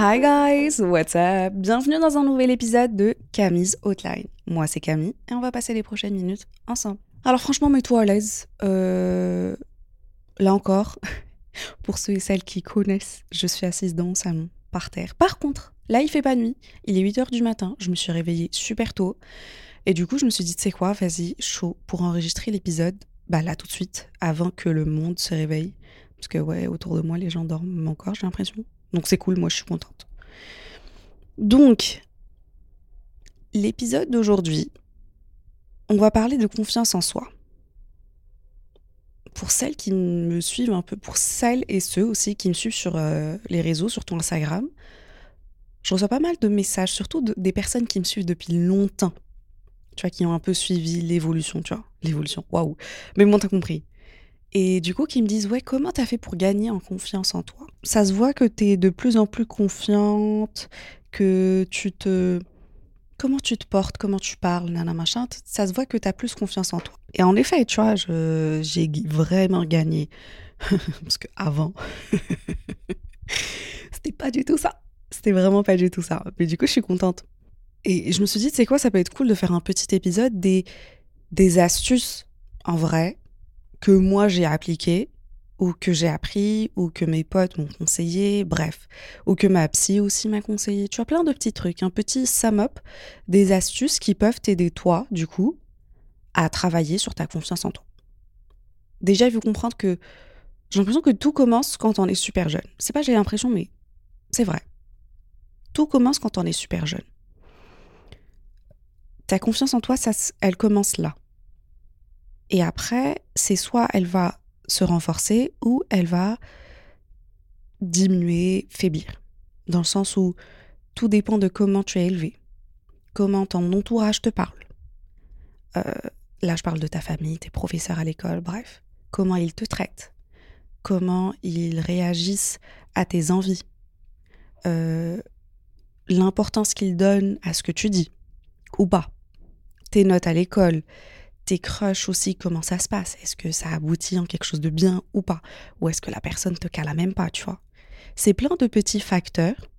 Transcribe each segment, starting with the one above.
Hi guys, what's up? Bienvenue dans un nouvel épisode de Camille's Outline. Moi c'est Camille et on va passer les prochaines minutes ensemble. Alors franchement, mets-toi à l'aise. Euh, Là encore, pour ceux et celles qui connaissent, je suis assise dans mon salon, par terre. Par contre, là il fait pas nuit, il est 8h du matin, je me suis réveillée super tôt. Et du coup, je me suis dit, tu sais quoi, vas-y, chaud, pour enregistrer l'épisode, bah là tout de suite, avant que le monde se réveille. Parce que ouais, autour de moi, les gens dorment encore, j'ai l'impression. Donc c'est cool, moi je suis contente. Donc, l'épisode d'aujourd'hui, on va parler de confiance en soi. Pour celles qui me suivent un peu, pour celles et ceux aussi qui me suivent sur euh, les réseaux, surtout Instagram, je reçois pas mal de messages, surtout de- des personnes qui me suivent depuis longtemps. Tu vois, qui ont un peu suivi l'évolution, tu vois. L'évolution, waouh. Mais bon, t'as compris. Et du coup, qui me disent, ouais, comment t'as fait pour gagner en confiance en toi? Ça se voit que t'es de plus en plus confiante, que tu te... Comment tu te portes, comment tu parles, nana machin, ça se voit que t'as plus confiance en toi. Et en effet, tu vois, j'ai vraiment gagné. Parce que avant, c'était pas du tout ça. C'était vraiment pas du tout ça. Mais du coup, je suis contente. Et je me suis dit, c'est quoi, ça peut être cool de faire un petit épisode des, des astuces en vrai que moi j'ai appliquées ou que j'ai appris ou que mes potes m'ont conseillé, bref, ou que ma psy aussi m'a conseillé. Tu vois, plein de petits trucs, un petit sum up des astuces qui peuvent t'aider toi, du coup, à travailler sur ta confiance en toi. Déjà, il faut comprendre que j'ai l'impression que tout commence quand on est super jeune. C'est pas j'ai l'impression, mais c'est vrai. Tout commence quand on est super jeune. Ta confiance en toi, ça, elle commence là. Et après, c'est soit elle va se renforcer ou elle va diminuer, faiblir. Dans le sens où tout dépend de comment tu es élevé, comment ton entourage te parle. Euh, là, je parle de ta famille, tes professeurs à l'école, bref. Comment ils te traitent, comment ils réagissent à tes envies, euh, l'importance qu'ils donnent à ce que tu dis ou pas, tes notes à l'école, tes crushs aussi, comment ça se passe. Est-ce que ça aboutit en quelque chose de bien ou pas? Ou est-ce que la personne te cala même pas, tu vois? C'est plein de petits facteurs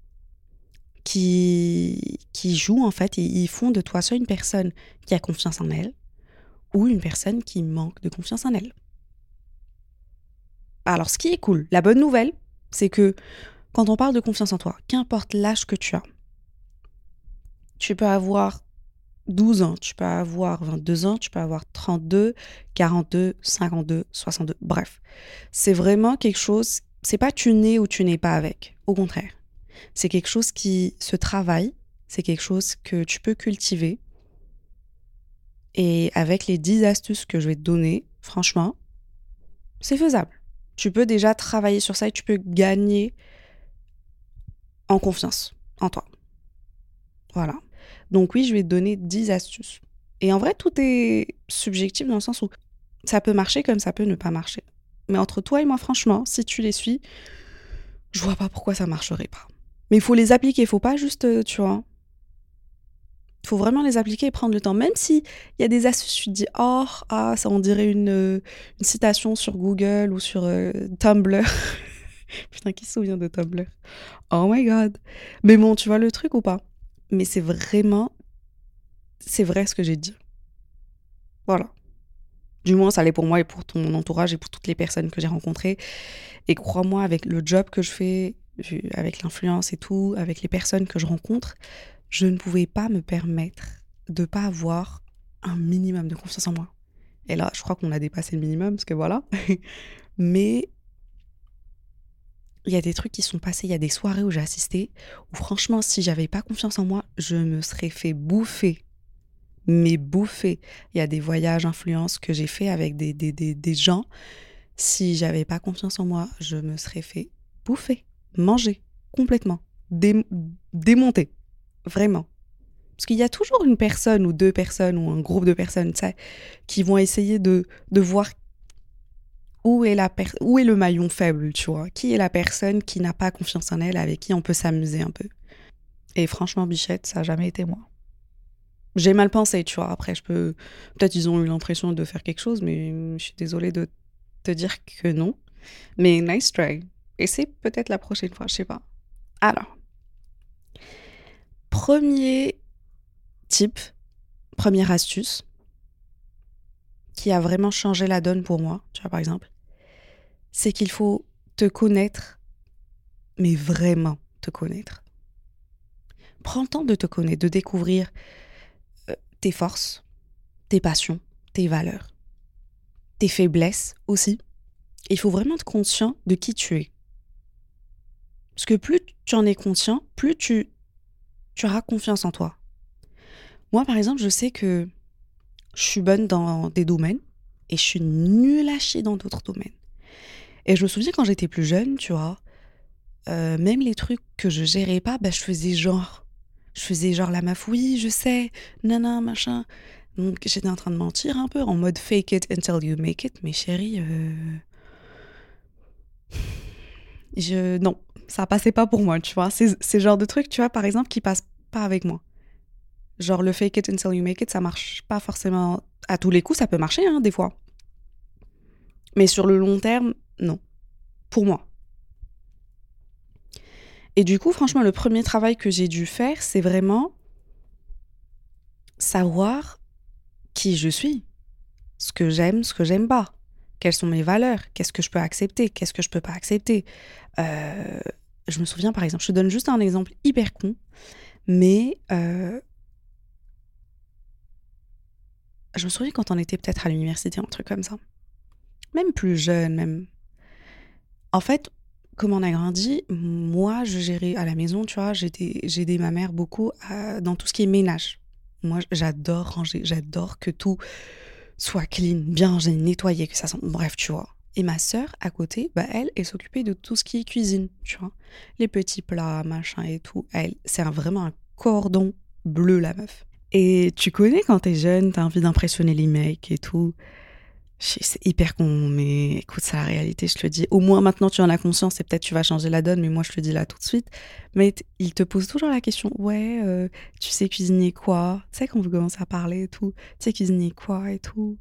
qui, qui jouent en fait. Et ils font de toi soit une personne qui a confiance en elle ou une personne qui manque de confiance en elle. Alors, ce qui est cool, la bonne nouvelle, c'est que quand on parle de confiance en toi, qu'importe l'âge que tu as, tu peux avoir 12 ans, tu peux avoir 22 ans, tu peux avoir 32, 42, 52, 62, bref. C'est vraiment quelque chose, c'est pas tu nais ou tu n'es pas avec, au contraire. C'est quelque chose qui se travaille, c'est quelque chose que tu peux cultiver. Et avec les 10 astuces que je vais te donner, franchement, c'est faisable. Tu peux déjà travailler sur ça et tu peux gagner en confiance en toi. Voilà. Donc oui, je vais te donner 10 astuces. Et en vrai, tout est subjectif dans le sens où ça peut marcher comme ça peut ne pas marcher. Mais entre toi et moi, franchement, si tu les suis, je vois pas pourquoi ça marcherait pas. Mais il faut les appliquer, il faut pas juste, euh, tu vois. Il faut vraiment les appliquer et prendre le temps. Même si il y a des astuces, tu te dis, oh, ah, ça on dirait une, euh, citation sur Google ou sur euh, Tumblr. Putain, qui se souvient de Tumblr? Oh my god. Mais bon, tu vois le truc ou pas? Mais c'est vraiment. C'est vrai ce que j'ai dit. Voilà. Du moins, ça l'est pour moi et pour ton entourage et pour toutes les personnes que j'ai rencontrées. Et crois-moi, avec le job que je fais, avec l'influence et tout, avec les personnes que je rencontre, je ne pouvais pas me permettre de pas avoir un minimum de confiance en moi. Et là, je crois qu'on a dépassé le minimum, parce que voilà. Mais il y a des trucs qui sont passés, il y a des soirées où j'ai assisté, où franchement, si j'avais pas confiance en moi, je me serais fait bouffer. mais bouffé. Il y a des voyages influences que j'ai fait avec des, des, des, des gens. Si j'avais pas confiance en moi, je me serais fait bouffer, manger complètement, dé- démonter, vraiment. Parce qu'il y a toujours une personne ou deux personnes ou un groupe de personnes, qui vont essayer de, de voir où est, la où est le maillon faible, tu vois? Qui est la personne qui n'a pas confiance en elle, avec qui on peut s'amuser un peu? Et franchement, Bichette, ça n'a jamais été moi. J'ai mal pensé, tu vois. Après, je peux. Peut-être ils ont eu l'impression de faire quelque chose, mais je suis désolée de te dire que non. Mais nice try. Et c'est peut-être la prochaine fois, je sais pas. Alors, premier type, première astuce qui a vraiment changé la donne pour moi, tu vois, par exemple, c'est qu'il faut te connaître, mais vraiment te connaître. Prends le temps de te connaître, de découvrir euh, tes forces, tes passions, tes valeurs, tes faiblesses aussi. Il faut vraiment être conscient de qui tu es. Parce que plus tu en es conscient, plus tu, tu auras confiance en toi. Moi, par exemple, je sais que je suis bonne dans des domaines et je suis nulle à chier dans d'autres domaines. Et je me souviens quand j'étais plus jeune, tu vois, euh, même les trucs que je gérais pas, bah, je faisais genre. Je faisais genre la meuf, oui, je sais, nana, machin. Donc j'étais en train de mentir un peu, en mode fake it until you make it. Mais chérie, euh... je... non, ça passait pas pour moi, tu vois. C'est genre de truc, tu vois, par exemple, qui passe pas avec moi. Genre le fake it until you make it, ça marche pas forcément à tous les coups, ça peut marcher, hein, des fois. Mais sur le long terme, non. Pour moi. Et du coup, franchement, le premier travail que j'ai dû faire, c'est vraiment savoir qui je suis, ce que j'aime, ce que j'aime pas, quelles sont mes valeurs, qu'est-ce que je peux accepter, qu'est-ce que je peux pas accepter? Euh, je me souviens, par exemple, je te donne juste un exemple hyper con, mais euh, je me souviens quand on était peut-être à l'université, un truc comme ça. Même plus jeune, même. En fait, comme on a grandi, moi, je gérais à la maison, tu vois, j'ai aidé ma mère beaucoup dans tout ce qui est ménage. Moi, j'adore ranger, j'adore que tout soit clean, bien rangé, nettoyé, que ça sent. Bref, tu vois. Et ma sœur, à côté, bah, elle, elle s'occupait de tout ce qui est cuisine, tu vois. Les petits plats, machin et tout. Elle, c'est vraiment un cordon bleu, la meuf. Et tu connais quand t'es jeune, t'as envie d'impressionner les mecs et tout. C'est hyper con, mais écoute, c'est la réalité, je te le dis. Au moins maintenant tu en as conscience et peut-être tu vas changer la donne, mais moi je te le dis là tout de suite. Mais il te pose toujours la question, ouais, euh, tu sais cuisiner quoi? Tu sais quand vous commencez à parler et tout, tu sais cuisiner quoi et tout?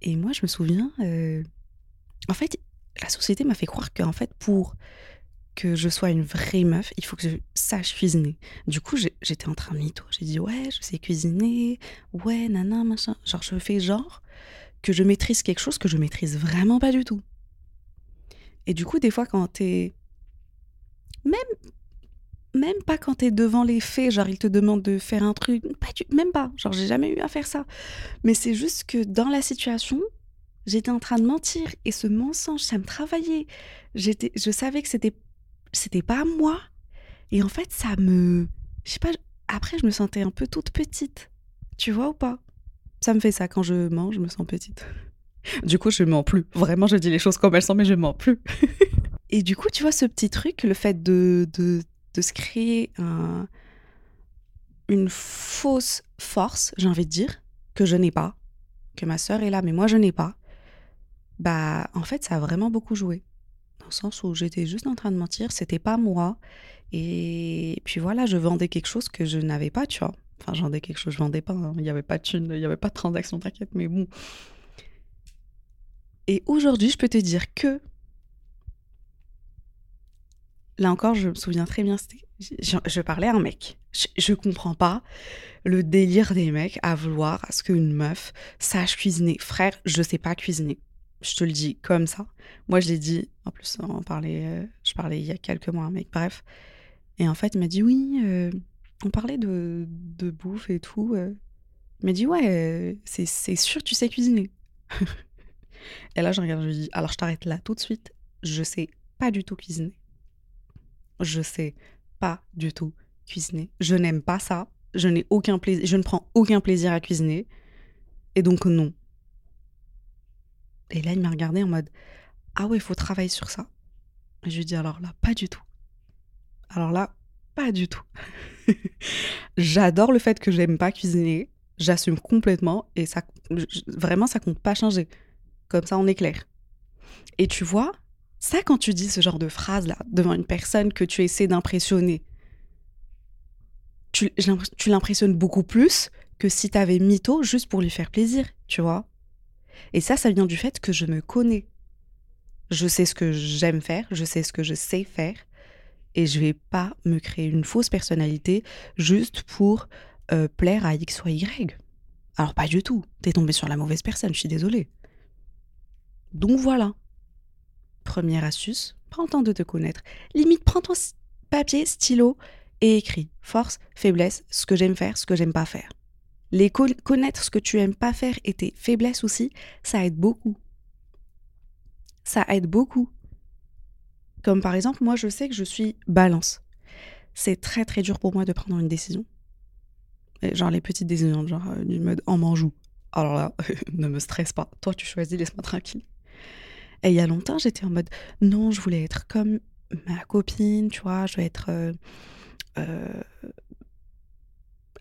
Et moi je me souviens, euh, en fait, la société m'a fait croire qu'en fait pour que je sois une vraie meuf, il faut que je sache cuisiner. Du coup, j'étais en train de mytho. J'ai dit, ouais, je sais cuisiner, ouais, nana, machin. Genre, je fais genre que je maîtrise quelque chose que je maîtrise vraiment pas du tout. Et du coup, des fois, quand t'es. Même, même pas quand t'es devant les faits, genre, ils te demandent de faire un truc. Pas du... Même pas. Genre, j'ai jamais eu à faire ça. Mais c'est juste que dans la situation, j'étais en train de mentir. Et ce mensonge, ça me travaillait. J'étais, je savais que c'était, c'était pas moi. Et en fait, ça me. Je sais pas. Après, je me sentais un peu toute petite. Tu vois ou pas? Ça me fait ça quand je mens, je me sens petite. Du coup, je mens plus. Vraiment, je dis les choses comme elles sont, mais je mens plus. Et du coup, tu vois, ce petit truc, le fait de, de, de se créer un- une fausse force, j'ai envie de dire, que je n'ai pas, que ma sœur est là, mais moi, je n'ai pas, bah, en fait, ça a vraiment beaucoup joué. Dans le sens où j'étais juste en train de mentir, c'était pas moi. Et puis voilà, je vendais quelque chose que je n'avais pas, tu vois. Enfin, je vendais quelque chose, je vendais pas, hein. il n'y avait pas de thune, il n'y avait pas de transaction, t'inquiète, mais bon. Et aujourd'hui, je peux te dire que. Là encore, je me souviens très bien, je, je parlais à un mec. Je, je comprends pas le délire des mecs à vouloir à ce qu'une meuf sache cuisiner. Frère, je sais pas cuisiner. Je te le dis comme ça. Moi, je l'ai dit, en plus, on parlait, euh, je parlais il y a quelques mois à un mec, bref. Et en fait, il m'a dit oui, euh, on parlait de, bouffe et tout. euh. Il m'a dit ouais, euh, c'est c'est sûr tu sais cuisiner. Et là, je regarde, je lui dis, alors je t'arrête là tout de suite. Je sais pas du tout cuisiner. Je sais pas du tout cuisiner. Je n'aime pas ça. je n'ai aucun plaisir, je ne prends aucun plaisir à cuisiner. Et donc non. Et là, il m'a regardé en mode Ah ouais, il faut travailler sur ça. Et je lui dis Alors là, pas du tout. Alors là, pas du tout. J'adore le fait que j'aime pas cuisiner. J'assume complètement et ça, vraiment, ça compte pas changer. Comme ça, on est clair. Et tu vois, ça, quand tu dis ce genre de phrase là devant une personne que tu essaies d'impressionner, tu, tu l'impressionnes beaucoup plus que si tu avais mytho juste pour lui faire plaisir, tu vois. Et ça, ça vient du fait que je me connais. Je sais ce que j'aime faire, je sais ce que je sais faire, et je vais pas me créer une fausse personnalité juste pour euh, plaire à X ou Y. Alors pas du tout, t'es tombé sur la mauvaise personne, je suis désolée. Donc voilà. Première astuce, prends le temps de te connaître. Limite, prends ton papier, stylo et écris force, faiblesse, ce que j'aime faire, ce que j'aime pas faire. Les connaître ce que tu aimes pas faire et tes faiblesses aussi, ça aide beaucoup. Ça aide beaucoup. Comme par exemple, moi je sais que je suis balance. C'est très très dur pour moi de prendre une décision. genre les petites décisions, genre euh, du mode en manjou. Alors là, ne me stresse pas. Toi tu choisis, laisse-moi tranquille. Et il y a longtemps, j'étais en mode non, je voulais être comme ma copine, tu vois, je veux être. Euh, euh,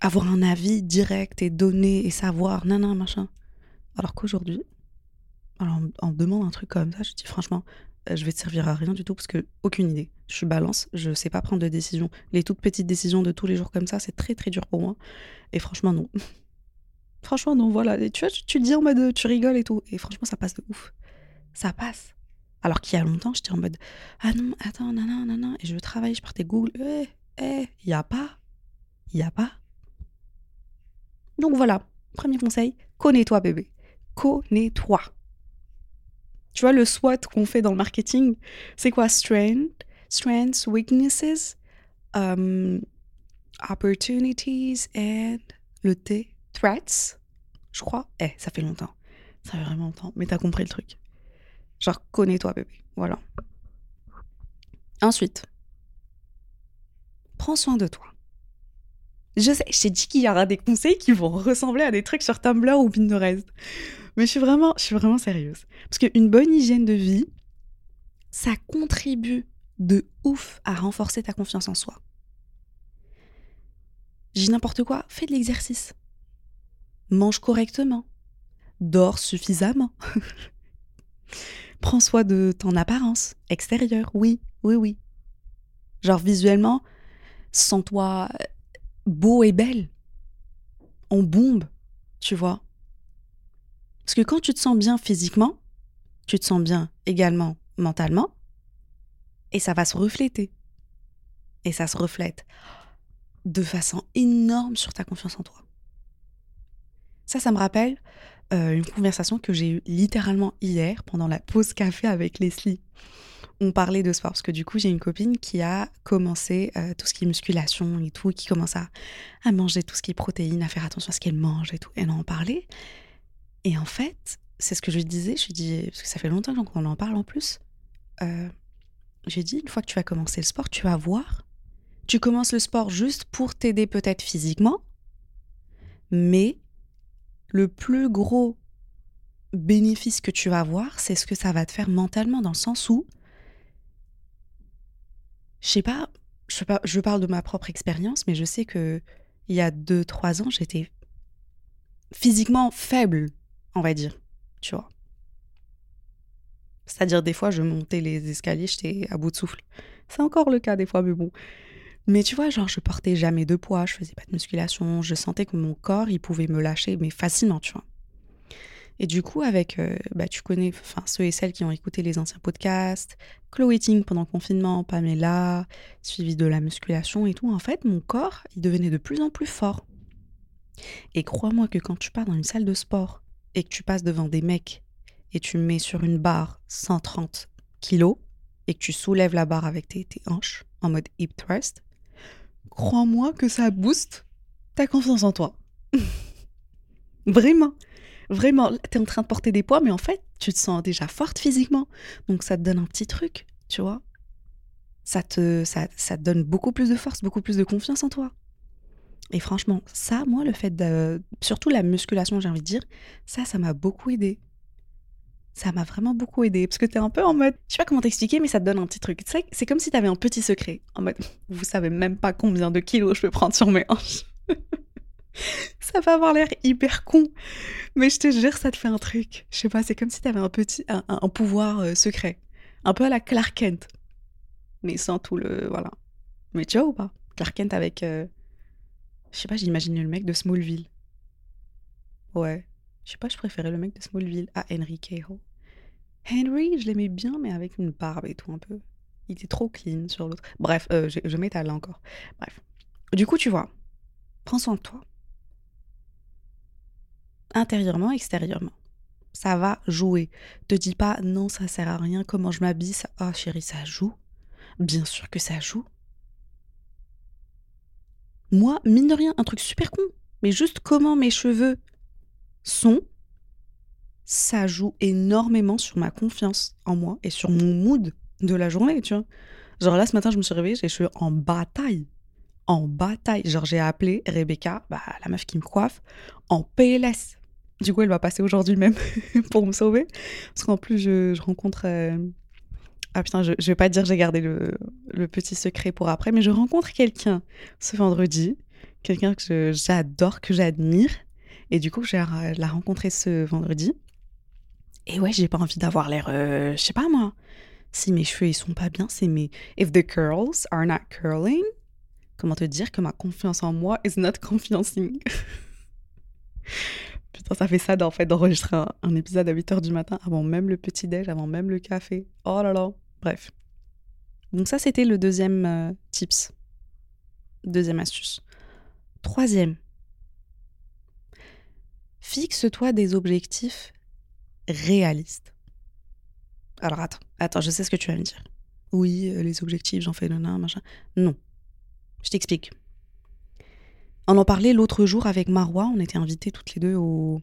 avoir un avis direct et donner et savoir, nan, nan, machin. Alors qu'aujourd'hui, on, me demande un truc comme ça, je dis franchement, je vais te servir à rien du tout parce que aucune idée. Je balance, je sais pas prendre de décision. Les toutes petites décisions de tous les jours comme ça, c'est très très dur pour moi. Et franchement, non. franchement, non, voilà. tu vois, tu, dis en mode tu rigoles et tout. Et franchement, ça passe de ouf. Ça passe. Alors qu'il y a longtemps, j'étais en mode Ah non, attends, non, non. Et je travaille, je partais Google. Eh, eh, y a pas. Y a pas. Donc voilà, premier conseil, connais-toi bébé. Connais-toi. Tu vois, le SWOT qu'on fait dans le marketing, c'est quoi? Strength, strengths, weaknesses, um, opportunities and le T, threats, je crois. Eh, ça fait longtemps. Ça fait vraiment longtemps. Mais t'as compris le truc. Genre, connais-toi bébé. Voilà. Ensuite, prends soin de toi. Je sais, je t'ai dit qu'il y aura des conseils qui vont ressembler à des trucs sur Tumblr ou Pinterest. Mais je suis vraiment, je suis vraiment sérieuse. Parce qu'une bonne hygiène de vie, ça contribue de ouf à renforcer ta confiance en soi. J'ai n'importe quoi, fais de l'exercice. Mange correctement. Dors suffisamment. Prends soin de ton apparence extérieure, oui, oui, oui. Genre visuellement, sens-toi beau et belle. On bombe, tu vois. Parce que quand tu te sens bien physiquement, tu te sens bien également mentalement, et ça va se refléter. Et ça se reflète de façon énorme sur ta confiance en toi. Ça, ça me rappelle euh, une conversation que j'ai eue littéralement hier pendant la pause café avec Leslie on parlait de sport parce que du coup j'ai une copine qui a commencé euh, tout ce qui est musculation et tout, qui commence à, manger tout ce qui est protéines, à faire attention à ce qu'elle mange et tout. Elle en parlait. Et en fait, c'est ce que je lui disais, je lui dis, parce que ça fait longtemps qu'on en parle en plus, euh, j'ai dit, une fois que tu vas commencer le sport, tu vas voir, tu commences le sport juste pour t'aider peut-être physiquement, mais le plus gros bénéfice que tu vas avoir, c'est ce que ça va te faire mentalement, dans le sens où je sais pas, je, pas, je parle de ma propre expérience, mais je sais que il y a 2-3 ans, j'étais physiquement faible, on va dire, tu vois. C'est-à-dire, des fois, je montais les escaliers, j'étais à bout de souffle. C'est encore le cas des fois, mais bon. Mais tu vois, genre, je portais jamais de poids, je faisais pas de musculation, je sentais que mon corps, il pouvait me lâcher, mais facilement, tu vois. Et du coup, avec, euh, bah, tu connais enfin, ceux et celles qui ont écouté les anciens podcasts, Chloé Ting pendant le confinement, Pamela, suivi de la musculation et tout, en fait, mon corps, il devenait de plus en plus fort. Et crois-moi que quand tu pars dans une salle de sport et que tu passes devant des mecs et tu mets sur une barre 130 kilos et que tu soulèves la barre avec tes, tes hanches en mode hip thrust, crois-moi que ça booste ta confiance en toi. Vraiment. Vraiment, tu es en train de porter des poids, mais en fait, tu te sens déjà forte physiquement. Donc ça te donne un petit truc, tu vois. Ça te, ça, ça te donne beaucoup plus de force, beaucoup plus de confiance en toi. Et franchement, ça, moi, le fait de. Surtout la musculation, j'ai envie de dire, ça, ça m'a beaucoup aidé. Ça m'a vraiment beaucoup aidé. Parce que t'es un peu en mode. Je sais pas comment t'expliquer, mais ça te donne un petit truc. C'est comme si t'avais un petit secret. En mode, vous savez même pas combien de kilos je peux prendre sur mes hanches. ça va avoir l'air hyper con. Mais je te jure, ça te fait un truc. Je sais pas, c'est comme si t'avais un petit. un, pouvoir euh, secret. Un peu à la Clark Kent. Mais sans tout le. Voilà. Mais tu vois ou pas? Clark Kent avec. euh, Je sais pas, j'imagine le mec de Smallville. Ouais. Je sais pas, je préférais le mec de Smallville à Henry Cahill. Henry, je l'aimais bien, mais avec une barbe et tout un peu. Il était trop clean sur l'autre. Bref, euh, je, je m'étale là encore. Bref. Du coup, tu vois, prends soin de toi. Intérieurement, extérieurement. Ça va jouer. Te dis pas non, ça sert à rien, comment je m'habille, ça. Ah chérie, ça joue. Bien sûr que ça joue. Moi, mine de rien, un truc super con, mais juste comment mes cheveux sont, ça joue énormément sur ma confiance en moi et sur mon mood de la journée, tu vois. Genre là, ce matin, je me suis réveillée, j'ai les cheveux en bataille. En bataille. Genre, j'ai appelé Rebecca, bah, la meuf qui me coiffe, en PLS. Du coup, elle va passer aujourd'hui même pour me sauver. Parce qu'en plus, je, rencontre. euh, Ah putain, je, je vais pas dire j'ai gardé le, le petit secret pour après, mais je rencontre quelqu'un ce vendredi. Quelqu'un que j'adore, que j'admire. Et du coup, je la rencontrer ce vendredi. Et ouais, j'ai pas envie d'avoir l'air, euh, je sais pas moi. Si mes cheveux ils sont pas bien, c'est mes. If the curls are not curling, comment te dire que ma confiance en moi is not confiancing. Putain, ça fait ça d'en fait d'enregistrer un, épisode à 8h du matin avant même le petit déj, avant même le café. Oh là là. Bref. Donc ça c'était le deuxième euh, tips. Deuxième astuce. Troisième. Fixe-toi des objectifs réalistes. Alors attends, attends, je sais ce que tu vas me dire. Oui, euh, les objectifs, j'en fais le nain, machin. Non. Je t'explique. On en parlait l'autre jour avec Marois, on était invités toutes les deux au,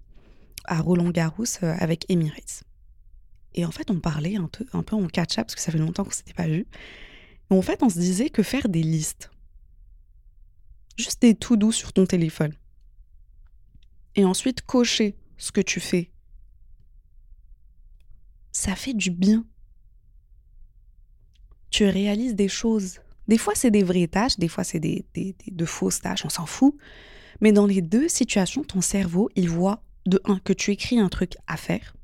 à Roland Garros euh, avec Emirates. Et en fait, on parlait un peu, un peu en catch-up, parce que ça fait longtemps qu'on s'était pas vu. Et en fait, on se disait que faire des listes, juste des tout doux sur ton téléphone, et ensuite cocher ce que tu fais, ça fait du bien. Tu réalises des choses. Des fois, c'est des vraies tâches, des fois, c'est des, de fausses tâches, on s'en fout. Mais dans les deux situations, ton cerveau, il voit de un, que tu écris un truc à faire,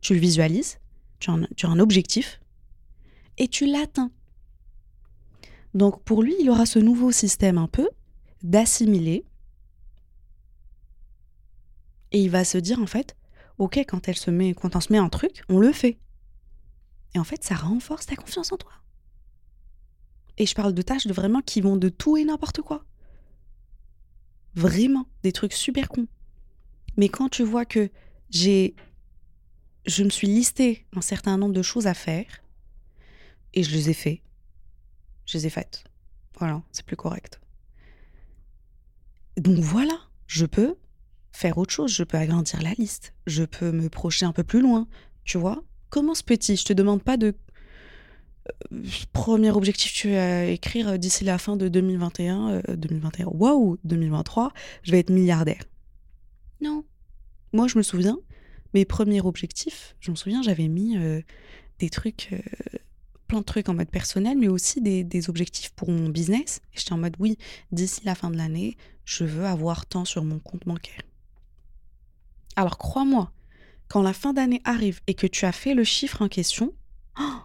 tu le visualises, tu as un, tu as un objectif, et tu l'atteins. Donc pour lui, il aura ce nouveau système un peu d'assimiler, et il va se dire en fait, ok, quand elle se met, quand on se met un truc, on le fait. Et en fait, ça renforce ta confiance en toi. Et je parle de tâches de vraiment qui vont de tout et n'importe quoi. Vraiment, des trucs super cons. Mais quand tu vois que j'ai je me suis listé un certain nombre de choses à faire et je les ai fait. Je les ai faites. Voilà, c'est plus correct. Donc voilà, je peux faire autre chose, je peux agrandir la liste, je peux me projeter un peu plus loin, tu vois. Commence petit, je te demande pas de premier objectif tu vas écrire euh, d'ici la fin de 2021 euh, 2021 waouh 2023 je vais être milliardaire. Non. Moi je me souviens mes premiers objectifs je me souviens j'avais mis euh, des trucs euh, plein de trucs en mode personnel mais aussi des, des objectifs pour mon business. Et j'étais en mode oui d'ici la fin de l'année je veux avoir tant sur mon compte bancaire. Alors crois-moi quand la fin d'année arrive et que tu as fait le chiffre en question oh,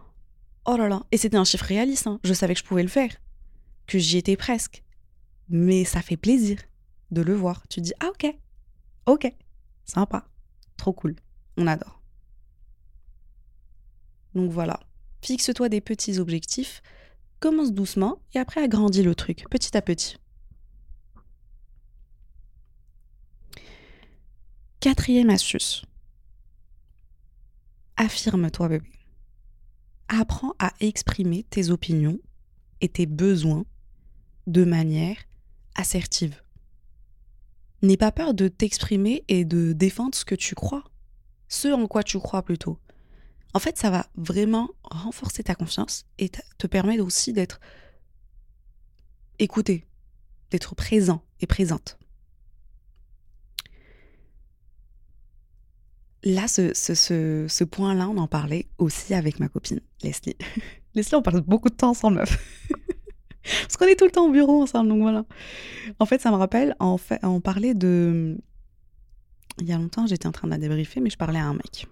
Oh là là, et c'était un chiffre réaliste, hein. je savais que je pouvais le faire, que j'y étais presque. Mais ça fait plaisir de le voir. Tu dis, ah ok, ok, sympa, trop cool, on adore. Donc voilà, fixe-toi des petits objectifs, commence doucement et après agrandis le truc, petit à petit. Quatrième astuce. Affirme-toi bébé apprends à exprimer tes opinions et tes besoins de manière assertive. N'aie pas peur de t'exprimer et de défendre ce que tu crois, ce en quoi tu crois plutôt. En fait, ça va vraiment renforcer ta confiance et te permettre aussi d'être écouté. d'être présent et présente. Là, ce, ce, ce, point-là, on en parlait aussi avec ma copine, Leslie. Leslie, on passe beaucoup de temps ensemble, meuf. Parce qu'on est tout le temps au bureau ensemble, donc voilà. En fait, ça me rappelle, en fait, on parlait de... Il y a longtemps, j'étais en train de la débriefer, mais je parlais à un mec.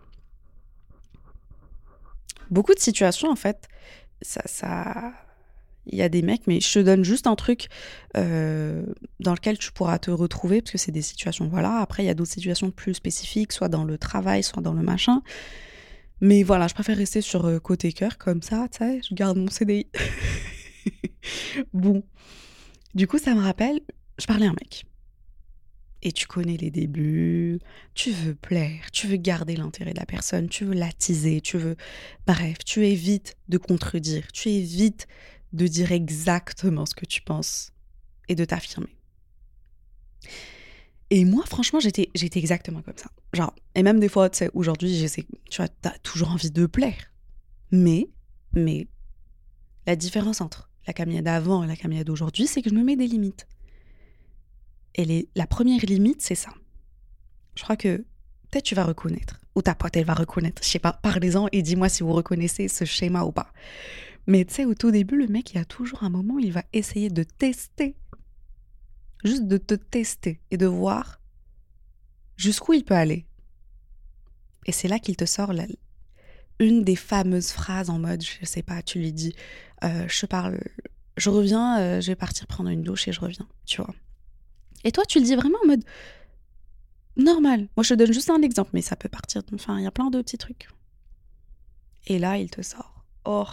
Beaucoup de situations, en fait, ça... ça... Il y a des mecs, mais je te donne juste un truc euh, dans lequel tu pourras te retrouver, parce que c'est des situations, voilà. Après, il y a d'autres situations plus spécifiques, soit dans le travail, soit dans le machin. Mais voilà, je préfère rester sur euh, côté cœur, comme ça, tu sais, je garde mon CDI. bon. Du coup, ça me rappelle, je parlais à un mec. Et tu connais les débuts, tu veux plaire, tu veux garder l'intérêt de la personne, tu veux l'attiser, tu veux... Bref, tu évites de contredire, tu évites de dire exactement ce que tu penses et de t'affirmer. Et moi, franchement, j'étais, j'étais exactement comme ça. Genre, et même des fois, tu sais, aujourd'hui, j'essaie, tu vois, toujours envie de plaire. Mais, mais, la différence entre la Camilla d'avant et la Camilla d'aujourd'hui, c'est que je me mets des limites. Et la première limite, c'est ça. Je crois que peut-être tu vas reconnaître, ou ta pote, elle va reconnaître. Je sais pas, parlez-en et dis-moi si vous reconnaissez ce schéma ou pas. Mais tu sais, au tout début, le mec, il y a toujours un moment il va essayer de tester. Juste de te tester et de voir jusqu'où il peut aller. Et c'est là qu'il te sort la, une des fameuses phrases en mode, je sais pas, tu lui dis, euh, je parle, je reviens, euh, je vais partir prendre une douche et je reviens, tu vois. Et toi, tu le dis vraiment en mode normal. Moi, je te donne juste un exemple, mais ça peut partir. Enfin, il y a plein de petits trucs. Et là, il te sort. Oh,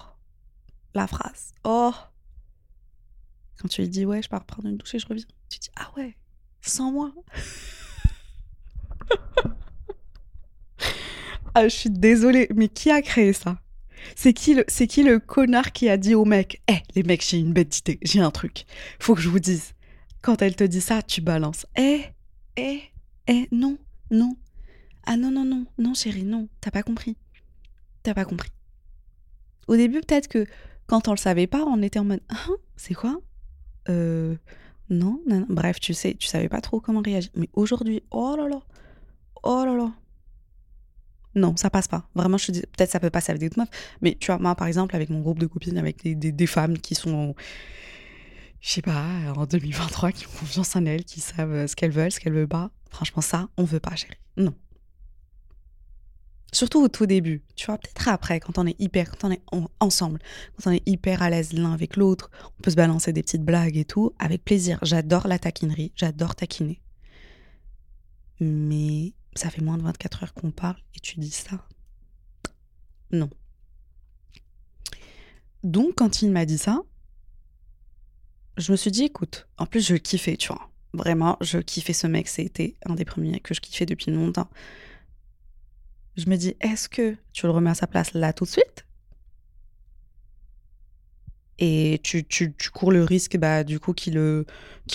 la phrase. Oh. Quand tu lui dis, ouais, je pars prendre une douche et je reviens. Tu dis, ah ouais, sans moi. ah, je suis désolée, mais qui a créé ça? C'est qui, le, c'est qui le connard qui a dit au mec Eh, les mecs, j'ai une bête j'ai un truc. Faut que je vous dise. Quand elle te dit ça, tu balances. Eh, eh, eh, non, non. Ah non, non, non, non, chérie, non. T'as pas compris. T'as pas compris. Au début, peut-être que quand on le savait pas, on était en mode Ah, c'est quoi? Euh. Non, non. Bref, tu sais, tu savais pas trop comment réagir. Mais aujourd'hui, oh là là, oh là là, non, ça passe pas. Vraiment, je te dis, peut-être ça peut passer avec des meufs, mais tu vois, moi, par exemple, avec mon groupe de copines, avec des, des, des femmes qui sont, je sais pas, en 2023, qui ont confiance en elles, qui savent euh, ce qu'elles veulent, ce qu'elles veulent pas, franchement, ça, on veut pas, chérie. Non. Surtout au tout début, tu vois, peut-être après, quand on est hyper, quand on est en- ensemble, quand on est hyper à l'aise l'un avec l'autre, on peut se balancer des petites blagues et tout, avec plaisir. J'adore la taquinerie, j'adore taquiner. Mais ça fait moins de 24 heures qu'on parle et tu dis ça Non. Donc, quand il m'a dit ça, je me suis dit, écoute, en plus, je kiffais, tu vois. Vraiment, je kiffais ce mec. C'était un des premiers que je kiffais depuis longtemps. Je me dis, est-ce que tu le remets à sa place là tout de suite? Et tu, tu, tu cours le risque, bah, du coup, qu'il le,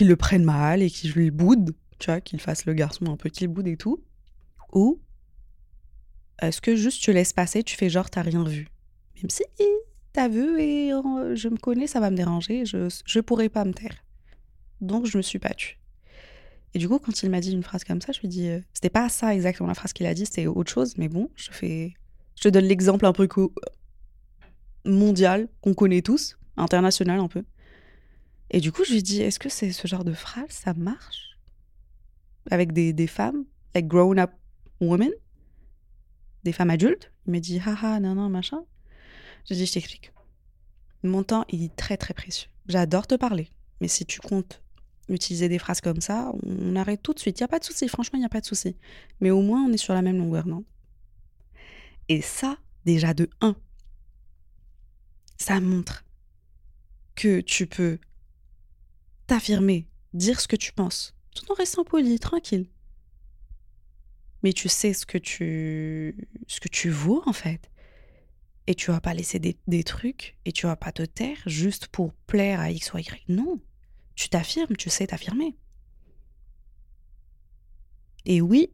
le prenne mal et qu'il lui boude, tu vois, qu'il fasse le garçon un peu qu'il boude et tout. Ou est-ce que juste tu laisses passer, tu fais genre t'as rien vu? Même si t'as vu et euh, je me connais, ça va me déranger, je, je pourrais pas me taire. Donc je me suis battue. Et du coup, quand il m'a dit une phrase comme ça, je lui ai dit, euh, c'était pas ça exactement la phrase qu'il a dit, c'était autre chose, mais bon, je fais, je te donne l'exemple un peu mondial qu'on connaît tous, international un peu. Et du coup, je lui ai dit, est-ce que c'est ce genre de phrase, ça marche avec des, femmes, like grown up women, des femmes adultes? Il m'a dit, haha, non, non, machin. J'ai dit, je t'explique. Mon temps, il est très, très précieux. J'adore te parler, mais si tu comptes utiliser des phrases comme ça, on arrête tout de suite. Il n'y a pas de souci, franchement, il n'y a pas de souci. Mais au moins, on est sur la même longueur, non? Et ça, déjà de 1, ça montre que tu peux t'affirmer, dire ce que tu penses, tout en restant poli, tranquille. Mais tu sais ce que tu, ce que tu vaux, en fait. Et tu vas pas laisser des, des trucs et tu vas pas te taire juste pour plaire à X ou Y. Non. Tu t'affirmes, tu sais t'affirmer. Et oui,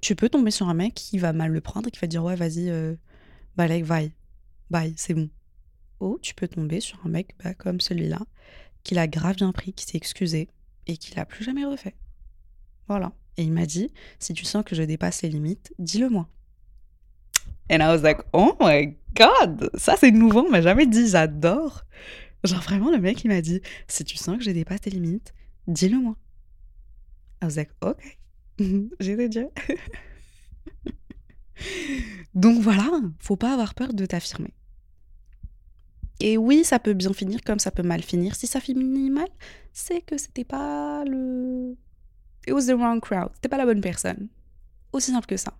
tu peux tomber sur un mec qui va mal le prendre et qui va dire ouais vas-y, euh, like, bye, bye, c'est bon. Ou tu peux tomber sur un mec bah, comme celui-là, qui l'a grave bien pris, qui s'est excusé et qu'il a plus jamais refait. Voilà. Et il m'a dit, si tu sens que je dépasse les limites, dis-le moi. And I was like, oh my god, ça c'est nouveau, on m'a jamais dit, j'adore. Genre vraiment, le mec, il m'a dit, si tu sens que je dépasse tes limites, dis-le moi. I was like, ok, j'ai Dieu. Donc voilà, faut pas avoir peur de t'affirmer. Et oui, ça peut bien finir comme ça peut mal finir. Si ça finit mal, c'est que c'était pas le. It was the wrong crowd. C'était pas la bonne personne. Aussi simple que ça.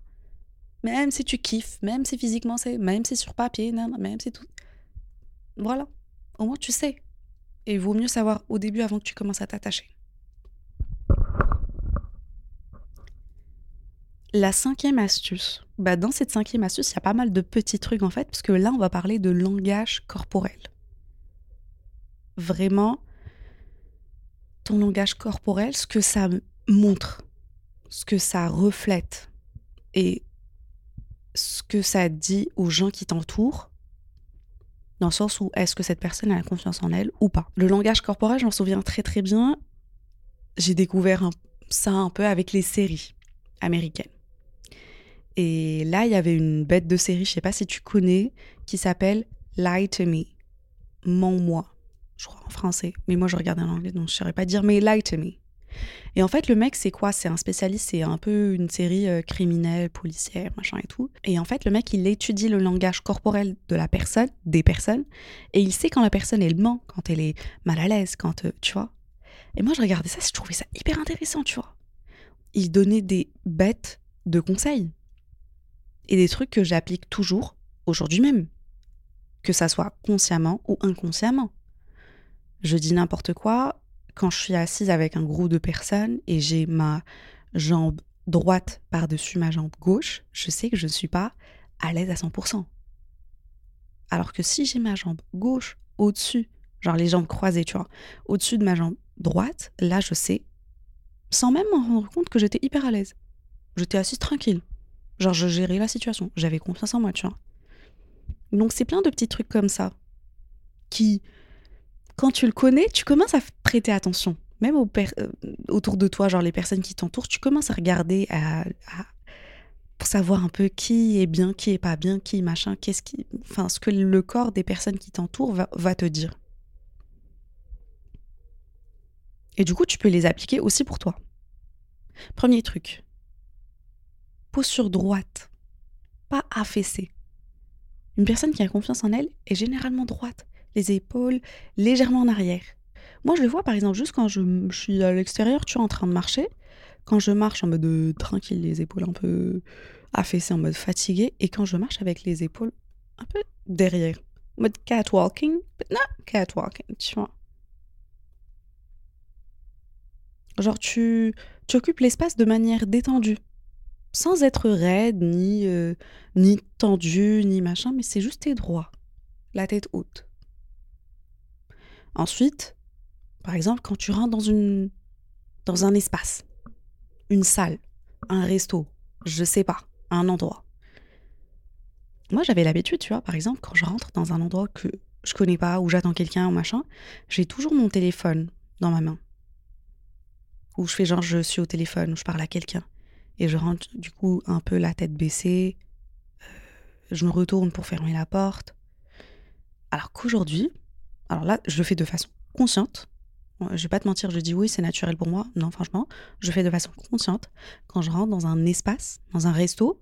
Même si tu kiffes, même si physiquement c'est, même si sur papier, même si tout. Voilà. Au moins tu sais. Et il vaut mieux savoir au début avant que tu commences à t'attacher. La cinquième astuce. Bah, dans cette cinquième astuce, il y a pas mal de petits trucs en fait, parce que là, on va parler de langage corporel. Vraiment, ton langage corporel, ce que ça montre, ce que ça reflète et ce que ça dit aux gens qui t'entourent, dans le sens où est-ce que cette personne a confiance en elle ou pas. Le langage corporel, je m'en souviens très très bien. J'ai découvert ça un peu avec les séries américaines. Et là, il y avait une bête de série, je sais pas si tu connais, qui s'appelle Lie to Me. Mens-moi. Je crois en français. Mais moi, je regarde en anglais, donc je ne saurais pas dire, mais Lie to Me. Et en fait, le mec, c'est quoi? C'est un spécialiste, c'est un peu une série euh, criminelle, policière, machin et tout. Et en fait, le mec, il étudie le langage corporel de la personne, des personnes, et il sait quand la personne, elle ment, quand elle est mal à l'aise, quand, euh, tu vois. Et moi, je regardais ça, je trouvais ça hyper intéressant, tu vois. Il donnait des bêtes de conseils et des trucs que j'applique toujours aujourd'hui même, que ça soit consciemment ou inconsciemment. Je dis n'importe quoi quand je suis assise avec un groupe de personnes et j'ai ma jambe droite par-dessus ma jambe gauche, je sais que je ne suis pas à l'aise à 100%. Alors que si j'ai ma jambe gauche au-dessus, genre les jambes croisées, tu vois, au-dessus de ma jambe droite, là je sais, sans même m'en rendre compte que j'étais hyper à l'aise. J'étais assise tranquille. Genre, je gérais la situation. J'avais confiance en moi, tu vois. Donc, c'est plein de petits trucs comme ça qui, quand tu le connais, tu commences à prêter attention. Même euh, autour de toi, genre les personnes qui t'entourent, tu commences à regarder, à, pour savoir un peu qui est bien, qui est pas bien, qui machin, qu'est-ce qui. Enfin, ce que le corps des personnes qui t'entourent va, va te dire. Et du coup, tu peux les appliquer aussi pour toi. Premier truc, posture droite, pas affaissée. Une personne qui a confiance en elle est généralement droite, les épaules légèrement en arrière. Moi, je le vois par exemple juste quand je, suis à l'extérieur, tu es en train de marcher. Quand je marche en mode euh, tranquille, les épaules un peu affaissées, en mode fatigué, et quand je marche avec les épaules un peu derrière, en mode catwalking, non, catwalking, tu vois. Genre, tu, tu occupes l'espace de manière détendue sans être raide, ni, euh, ni tendu, ni machin, mais c'est juste tes droit, la tête haute. Ensuite, par exemple, quand tu rentres dans, une, dans un espace, une salle, un resto, je sais pas, un endroit. Moi, j'avais l'habitude, tu vois, par exemple, quand je rentre dans un endroit que je connais pas, où j'attends quelqu'un ou machin, j'ai toujours mon téléphone dans ma main. Ou je fais genre, je suis au téléphone, ou je parle à quelqu'un et je rentre du coup un peu la tête baissée. Euh, je me retourne pour fermer la porte. Alors qu'aujourd'hui, alors là, je le fais de façon consciente. Je vais pas te mentir, je dis oui, c'est naturel pour moi. Non, franchement, je fais de façon consciente. Quand je rentre dans un espace, dans un resto,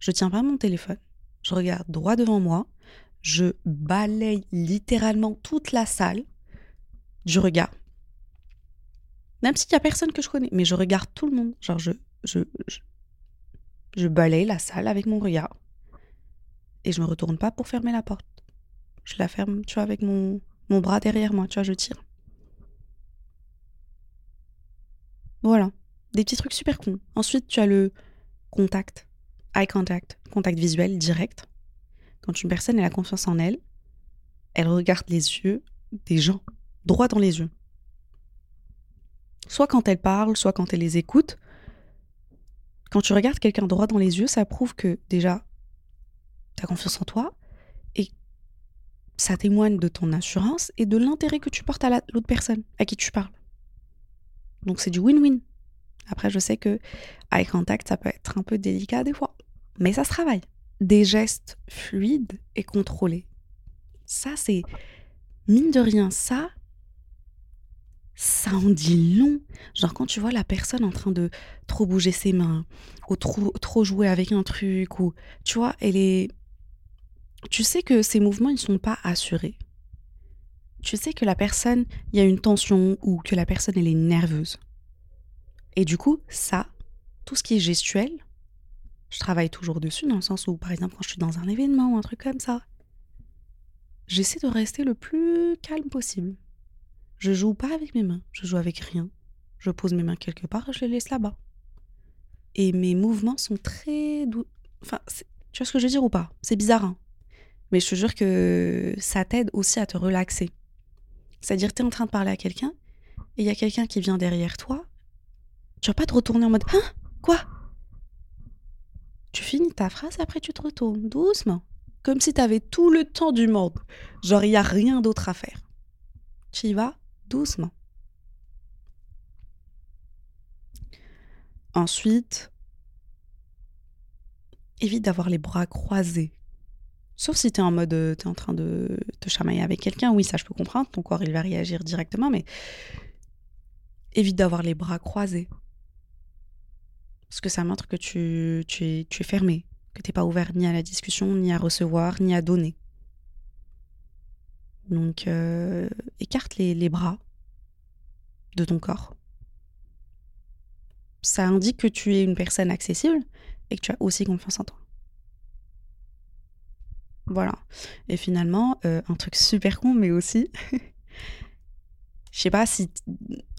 je tiens pas mon téléphone. Je regarde droit devant moi. Je balaye littéralement toute la salle du regard. Même s'il y a personne que je connais, mais je regarde tout le monde. Genre, je je, je, balaye la salle avec mon regard. Et je me retourne pas pour fermer la porte. Je la ferme, tu vois, avec mon, mon bras derrière moi, tu vois, je tire. Voilà. Des petits trucs super cons. Ensuite, tu as le contact, eye contact, contact visuel direct. Quand une personne a confiance en elle, elle regarde les yeux des gens, droit dans les yeux. Soit quand elle parle, soit quand elle les écoute, quand tu regardes quelqu'un droit dans les yeux, ça prouve que déjà, tu as confiance en toi ça témoigne de ton assurance et de l'intérêt que tu portes à l'autre personne à qui tu parles. Donc c'est du win-win. Après, je sais que eye contact, ça peut être un peu délicat des fois, mais ça se travaille. Des gestes fluides et contrôlés. Ça, c'est mine de rien, ça, ça en dit long. Genre quand tu vois la personne en train de trop bouger ses mains, ou trop, trop jouer avec un truc, ou tu vois, elle est... Tu sais que ces mouvements, ils sont pas assurés. Tu sais que la personne, il y a une tension ou que la personne, elle est nerveuse. Et du coup, ça, tout ce qui est gestuel, je travaille toujours dessus dans le sens où, par exemple, quand je suis dans un événement ou un truc comme ça, j'essaie de rester le plus calme possible. Je joue pas avec mes mains, je joue avec rien. Je pose mes mains quelque part et je les laisse là-bas. Et mes mouvements sont très doux. Enfin, tu vois ce que je veux dire ou pas? C'est bizarre, hein Mais je te jure que ça t'aide aussi à te relaxer. C'est-à-dire, tu es en train de parler à quelqu'un et il y a quelqu'un qui vient derrière toi. Tu vas pas te retourner en mode Hein Quoi? Tu finis ta phrase et après tu te retournes doucement. Comme si tu avais tout le temps du monde. Genre, il n'y a rien d'autre à faire. Tu y vas doucement. Ensuite, évite d'avoir les bras croisés. Sauf si tu en mode, euh, tu en train de te chamailler avec quelqu'un, oui, ça je peux comprendre, ton corps il va réagir directement, mais évite d'avoir les bras croisés. Parce que ça montre que tu, tu, es, tu es fermé, que tu n'es pas ouvert ni à la discussion, ni à recevoir, ni à donner. Donc, euh, écarte les, bras de ton corps. Ça indique que tu es une personne accessible et que tu as aussi confiance en toi. Voilà. Et finalement, euh, un truc super con, mais aussi, je sais pas si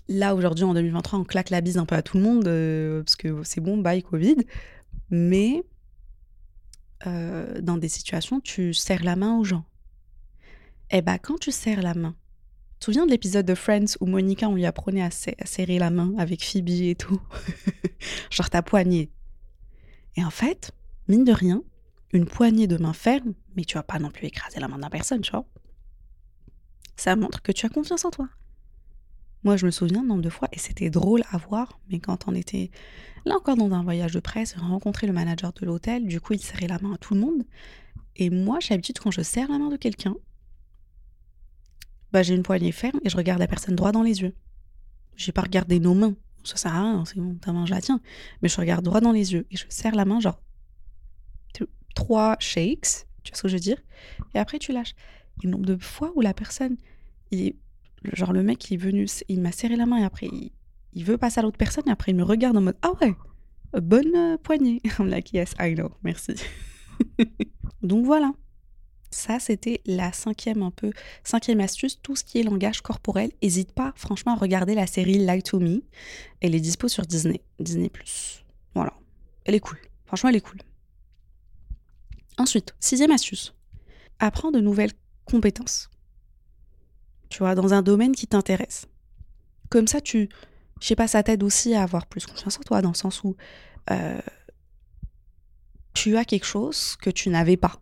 là aujourd'hui en 2023 on claque la bise un peu à tout le monde euh, parce que c'est bon, bye Covid, mais dans des situations, tu serres la main aux gens eh ben, quand tu serres la main, tu te souviens de l'épisode de Friends où Monica, on lui apprenait à, serrer la main avec Phoebe et tout? Genre ta poignée. Et en fait, mine de rien, une poignée de main ferme, mais tu vas pas non plus écraser la main d'un personne, tu. Ça montre que tu as confiance en toi. Moi, je me souviens nombre de fois, et c'était drôle à voir, mais quand on était là encore dans un voyage de presse, rencontrer le manager de l'hôtel, du coup, il serrait la main à tout le monde. Et moi, j'ai l'habitude, quand je serre la main de quelqu'un, bah, j'ai une poignée ferme et je regarde la personne droit dans les yeux. J'ai pas regardé nos mains. Ça sert à rien, c'est bon, ta main, je la tiens. Mais je regarde droit dans les yeux et je serre la main, genre trois shakes, tu vois ce que je veux dire? Et après, tu lâches. Et le nombre de fois où la personne, genre le mec, il est venu, il m'a serré la main et après, il, veut passer à l'autre personne et après, il me regarde en mode Ah ouais, bonne euh, poignée. I'm like, yes, I know, merci. Donc voilà. Ça, c'était la cinquième un peu, cinquième astuce, tout ce qui est langage corporel. N'hésite pas, franchement, à regarder la série Lie to Me. Elle est dispo sur Disney, Disney+. Voilà. Elle est cool. Franchement, elle est cool. Ensuite, sixième astuce. Apprends de nouvelles compétences. Tu vois, dans un domaine qui t'intéresse. Comme ça, tu, je sais pas, ça t'aide aussi à avoir plus confiance en toi, dans le sens où euh, tu as quelque chose que tu n'avais pas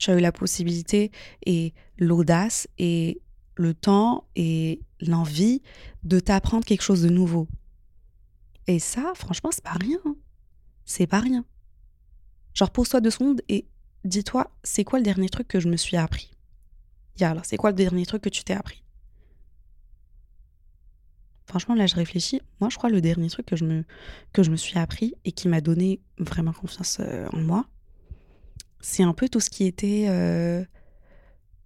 tu as eu la possibilité et l'audace et le temps et l'envie de t'apprendre quelque chose de nouveau. Et ça, franchement, c'est pas rien. Hein. C'est pas rien. Genre, pose-toi deux secondes et dis-toi, c'est quoi le dernier truc que je me suis appris? Yalla, c'est quoi le dernier truc que tu t'es appris? Franchement, là, je réfléchis. Moi, je crois le dernier truc que je me, que je me suis appris et qui m'a donné vraiment confiance euh, en moi, c'est un peu tout ce qui était euh,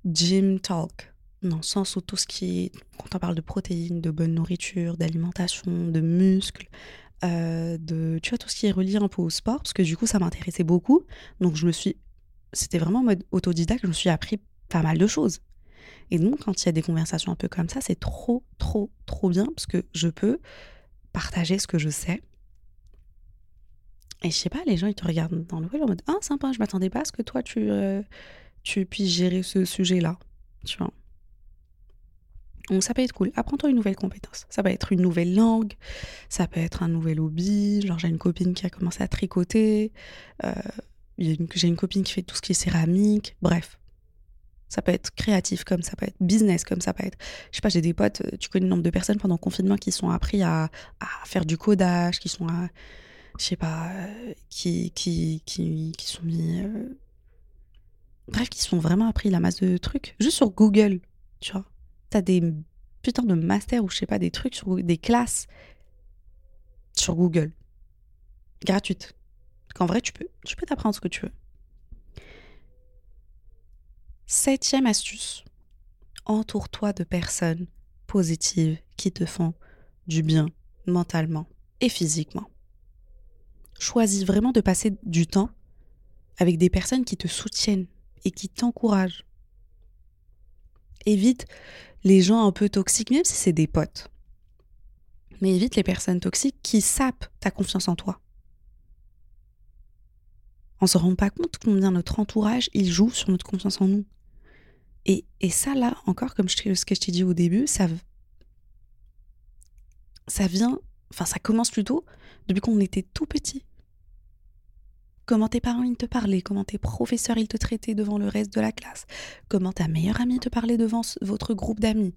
gym talk, dans le sens où tout ce qui est, quand on parle de protéines, de bonne nourriture, d'alimentation, de muscles, euh, de, tu vois, tout ce qui est relié un peu au sport, parce que du coup, ça m'intéressait beaucoup. Donc, je me suis, c'était vraiment en mode autodidacte, je me suis appris pas mal de choses. Et donc, quand il y a des conversations un peu comme ça, c'est trop, trop, trop bien, parce que je peux partager ce que je sais et je sais pas, les gens, ils te regardent dans le en mode Ah, sympa, je m'attendais pas à ce que toi, tu, euh, tu puisses gérer ce sujet-là. Tu vois. Donc, ça peut être cool. Apprends-toi une nouvelle compétence. Ça peut être une nouvelle langue, ça peut être un nouvel hobby. Genre, j'ai une copine qui a commencé à tricoter. Euh, j'ai une copine qui fait tout ce qui est céramique. Bref, Ça peut être créatif comme ça peut être business comme ça peut être. Je sais pas, j'ai des potes, euh, tu connais le nombre de personnes pendant le confinement qui sont appris à, faire du codage, qui sont à, je sais pas, euh, qui, qui, qui, sont mis. Bref, qui sont vraiment appris la masse de trucs. Juste sur Google, tu vois. Des putains de masters ou je sais pas, des trucs sur des classes sur Google. Gratuites. Qu'en vrai, tu peux, tu peux t'apprendre ce que tu veux. Septième astuce. Entoure-toi de personnes positives qui te font du bien mentalement et physiquement. Choisis vraiment de passer du temps avec des personnes qui te soutiennent et qui t'encouragent. Évite les gens un peu toxiques, même si c'est des potes. Mais évite les personnes toxiques qui sapent ta confiance en toi. On se rend pas compte combien notre entourage, il joue sur notre confiance en nous. Et, et ça, là, encore, comme je, ce que je t'ai dit au début, ça, ça vient, enfin, ça commence plutôt depuis qu'on était tout petit. Comment tes parents, ils te parlaient, comment tes professeurs, ils te traitaient devant le reste de la classe, comment ta meilleure amie te parlait devant votre groupe d'amis?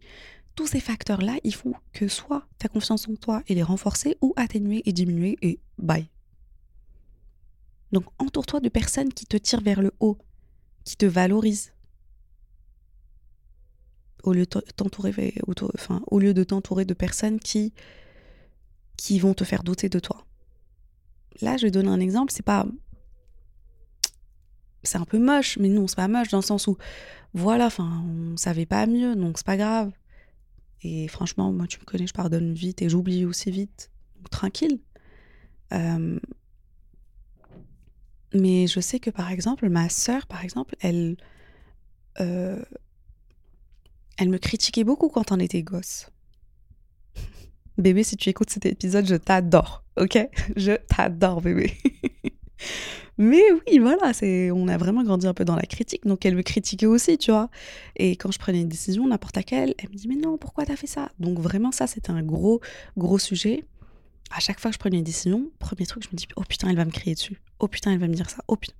Tous ces facteurs-là, ils font que soit ta confiance en toi, elle est renforcée ou atténuée et diminuée et bye. Donc entoure-toi de personnes qui te tirent vers le haut, qui te valorisent. Au lieu de t'entourer, enfin, au lieu de t'entourer de personnes qui, qui vont te faire douter de toi. Là, je vais donner un exemple, c'est pas. C'est un peu moche, mais non, c'est pas moche dans le sens où, voilà, enfin, on savait pas mieux, donc c'est pas grave. Et franchement, moi, tu me connais, je pardonne vite et j'oublie aussi vite. Donc, tranquille. Euh, mais je sais que par exemple, ma sœur, par exemple, elle, euh, elle me critiquait beaucoup quand on était gosse. bébé, si tu écoutes cet épisode, je t'adore, ok? Je t'adore, bébé. Mais oui, voilà, c'est, on a vraiment grandi un peu dans la critique, donc elle me critiquait aussi, tu vois. Et quand je prenais une décision, n'importe laquelle, elle me dit mais non, pourquoi t'as fait ça? Donc vraiment, ça, c'était un gros, gros sujet à chaque fois que je prenais une décision, premier truc, je me dis, oh putain, elle va me crier dessus. Oh putain, elle va me dire ça. Oh putain.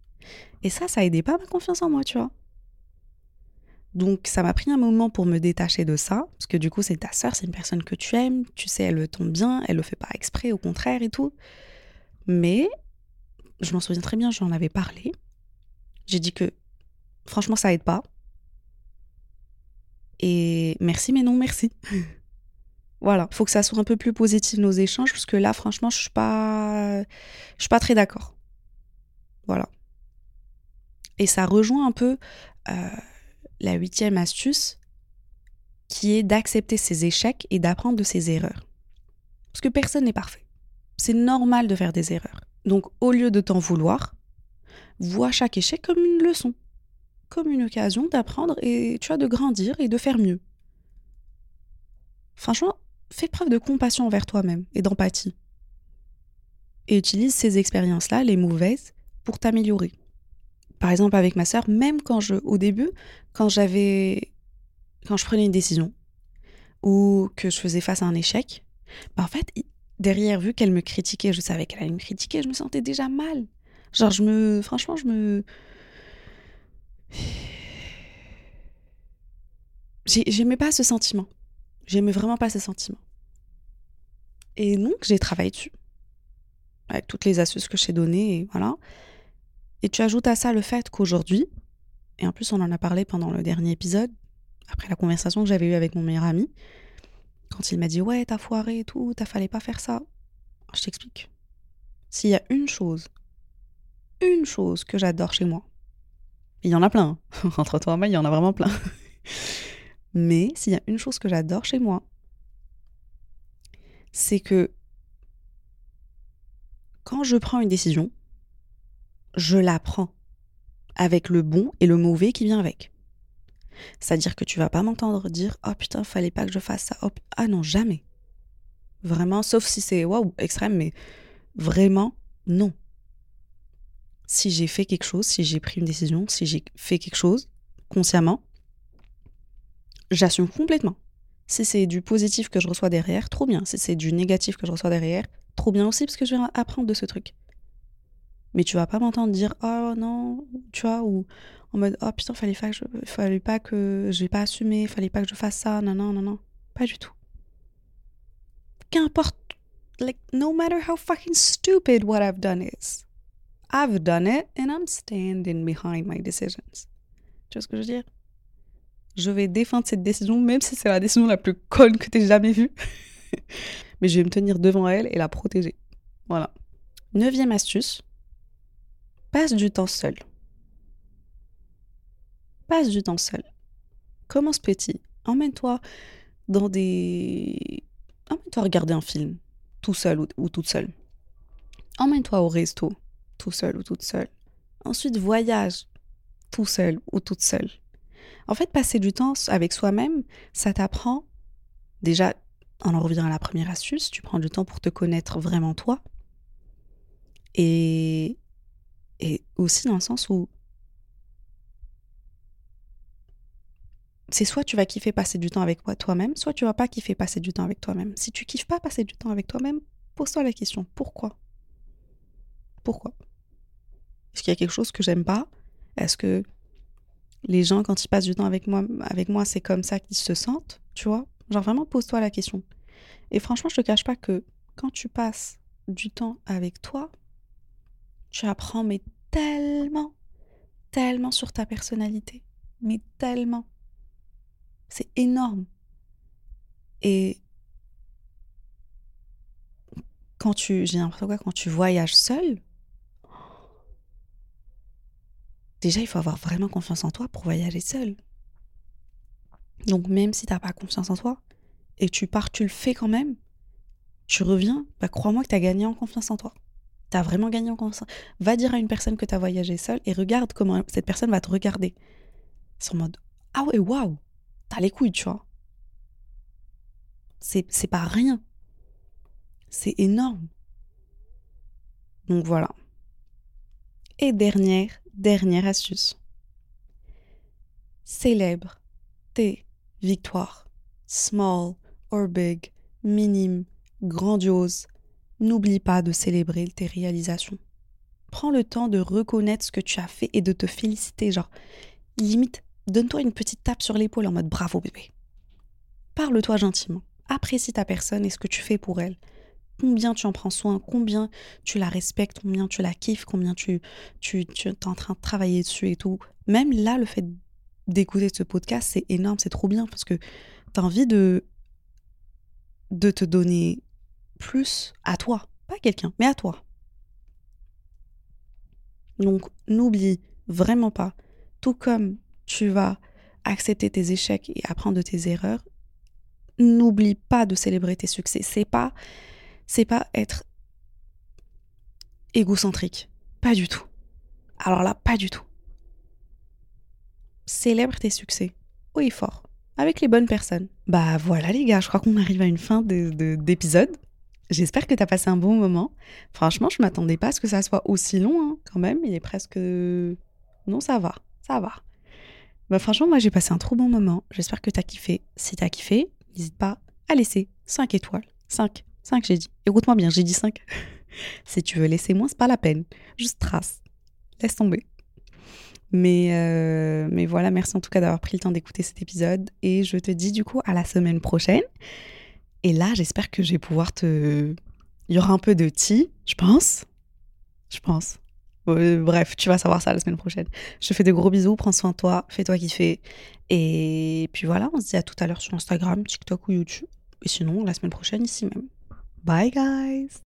Et ça, ça aidait pas ma confiance en moi, tu vois. Donc, ça m'a pris un moment pour me détacher de ça, parce que du coup, c'est ta sœur, c'est une personne que tu aimes, tu sais, elle le tombe bien, elle le fait pas exprès, au contraire et tout. Mais, je m'en souviens très bien, j'en avais parlé. J'ai dit que, franchement, ça aide pas. Et merci, mais non, merci. Voilà, faut que ça soit un peu plus positif nos échanges parce que là, franchement, je suis pas, je suis pas très d'accord. Voilà. Et ça rejoint un peu euh, la huitième astuce, qui est d'accepter ses échecs et d'apprendre de ses erreurs. Parce que personne n'est parfait. C'est normal de faire des erreurs. Donc, au lieu de t'en vouloir, vois chaque échec comme une leçon, comme une occasion d'apprendre et tu de grandir et de faire mieux. Franchement, fais preuve de compassion envers toi-même et d'empathie. Et utilise ces expériences-là, les mauvaises, pour t'améliorer. Par exemple, avec ma sœur, même quand je, au début, quand j'avais, quand je prenais une décision ou que je faisais face à un échec, bah en fait, derrière, vu qu'elle me critiquait, je savais qu'elle allait me critiquer, je me sentais déjà mal. Genre, je me, franchement, je me, j'aimais pas ce sentiment. J'aimais vraiment pas ce sentiment. Et donc, j'ai travaillé dessus. Avec toutes les astuces que je t'ai données, et voilà. Et tu ajoutes à ça le fait qu'aujourd'hui, et en plus on en a parlé pendant le dernier épisode, après la conversation que j'avais eue avec mon meilleur ami, quand il m'a dit ouais t'as foiré et tout, t'as fallait pas faire ça. Je t'explique. S'il y a une chose, une chose que j'adore chez moi, il y en a plein, hein. entre toi et moi il y en a vraiment plein. Mais s'il y a une chose que j'adore chez moi, c'est que quand je prends une décision, je la prends avec le bon et le mauvais qui vient avec. C'est-à-dire que tu vas pas m'entendre dire oh putain fallait pas que je fasse ça. ah non jamais. Vraiment, sauf si c'est waouh extrême, mais vraiment non. Si j'ai fait quelque chose, si j'ai pris une décision, si j'ai fait quelque chose consciemment, j'assume complètement. Si c'est du positif que je reçois derrière, trop bien. Si c'est du négatif que je reçois derrière, trop bien aussi parce que je vais apprendre de ce truc. Mais tu vas pas m'entendre dire oh non, tu vois, ou en mode oh putain, fallait pas que je, fallait pas que j'ai pas assumé, fallait pas que je fasse ça, non, non, non, non. Pas du tout. Qu'importe, like, no matter how fucking stupid what I've done is, I've done it and I'm standing behind my decisions. Tu vois ce que je veux dire? Je vais défendre cette décision, même si c'est la décision la plus conne que t'aies jamais vue. Mais je vais me tenir devant elle et la protéger. Voilà. Neuvième astuce. Passe du temps seul. Passe du temps seul. Commence petit. Emmène-toi dans des... Emmène-toi regarder un film, tout seul ou, ou toute seule. Emmène-toi au resto, tout seul ou toute seule. Ensuite, voyage, tout seul ou toute seule. En fait, passer du temps avec soi-même, ça t'apprend déjà, on en revient à la première astuce, tu prends du temps pour te connaître vraiment toi. Et, et aussi dans le sens où c'est soit tu vas kiffer passer du temps avec toi-même, soit tu vas pas kiffer passer du temps avec toi-même. Si tu kiffes pas passer du temps avec toi-même, pose-toi la question pourquoi? Pourquoi? Est-ce qu'il y a quelque chose que j'aime pas? Est-ce que les gens, quand ils passent du temps avec moi, avec moi c'est comme ça qu'ils se sentent? Tu vois? Genre vraiment, pose-toi la question. Et franchement, je te cache pas que quand tu passes du temps avec toi, tu apprends mais tellement, tellement sur ta personnalité. Mais tellement. C'est énorme. Et quand tu, j'ai l'impression que quand tu voyages seul, déjà il faut avoir vraiment confiance en toi pour voyager seul. Donc même si tu n'as pas confiance en toi et tu pars, tu le fais quand même, tu reviens, bah crois-moi que tu as gagné en confiance en toi. Tu as vraiment gagné en confiance. Va dire à une personne que tu as voyagé seul et regarde comment cette personne va te regarder. En mode Ah ouais, waouh t'as les couilles, tu vois. C'est pas rien. C'est énorme. Donc voilà. Et dernière, dernière astuce. Célèbre tes victoires. Small or big, minime, grandiose. N'oublie pas de célébrer tes réalisations. Prends le temps de reconnaître ce que tu as fait et de te féliciter. Genre, limite, Donne-toi une petite tape sur l'épaule en mode bravo bébé. Parle-toi gentiment. Apprécie ta personne et ce que tu fais pour elle. Combien tu en prends soin, combien tu la respectes, combien tu la kiffes, combien tu, tu, tu es en train de travailler dessus et tout. Même là, le fait d'écouter ce podcast, c'est énorme, c'est trop bien parce que tu as envie de, de te donner plus à toi. Pas quelqu'un, mais à toi. Donc, n'oublie vraiment pas, tout comme tu vas accepter tes échecs et apprendre de tes erreurs, n'oublie pas de célébrer tes succès. C'est pas c'est pas être égocentrique, pas du tout. Alors là, pas du tout. Célèbre tes succès, haut et fort, avec les bonnes personnes. Bah voilà les gars, je crois qu'on arrive à une fin d'épisode. J'espère que tu as passé un bon moment. Franchement, je m'attendais pas à ce que ça soit aussi long hein, quand même. Il est presque... Non, ça va, ça va. Bah franchement, moi j'ai passé un trop bon moment. J'espère que t'as kiffé. Si t'as kiffé, n'hésite pas à laisser 5 étoiles. 5. 5 j'ai dit. Écoute-moi bien, j'ai dit 5. si tu veux laisser moins, c'est pas la peine. Juste trace. Laisse tomber. Mais, euh, mais voilà, merci en tout cas d'avoir pris le temps d'écouter cet épisode. Et je te dis du coup à la semaine prochaine. Et là, j'espère que je vais pouvoir te... Il y aura un peu de tea, je pense. Je pense. Euh, bref, tu vas savoir ça la semaine prochaine. Je te fais de gros bisous, prends soin de toi, fais-toi kiffer. Et puis voilà, on se dit à tout à l'heure sur Instagram, TikTok ou YouTube. Et sinon, la semaine prochaine, ici même. Bye guys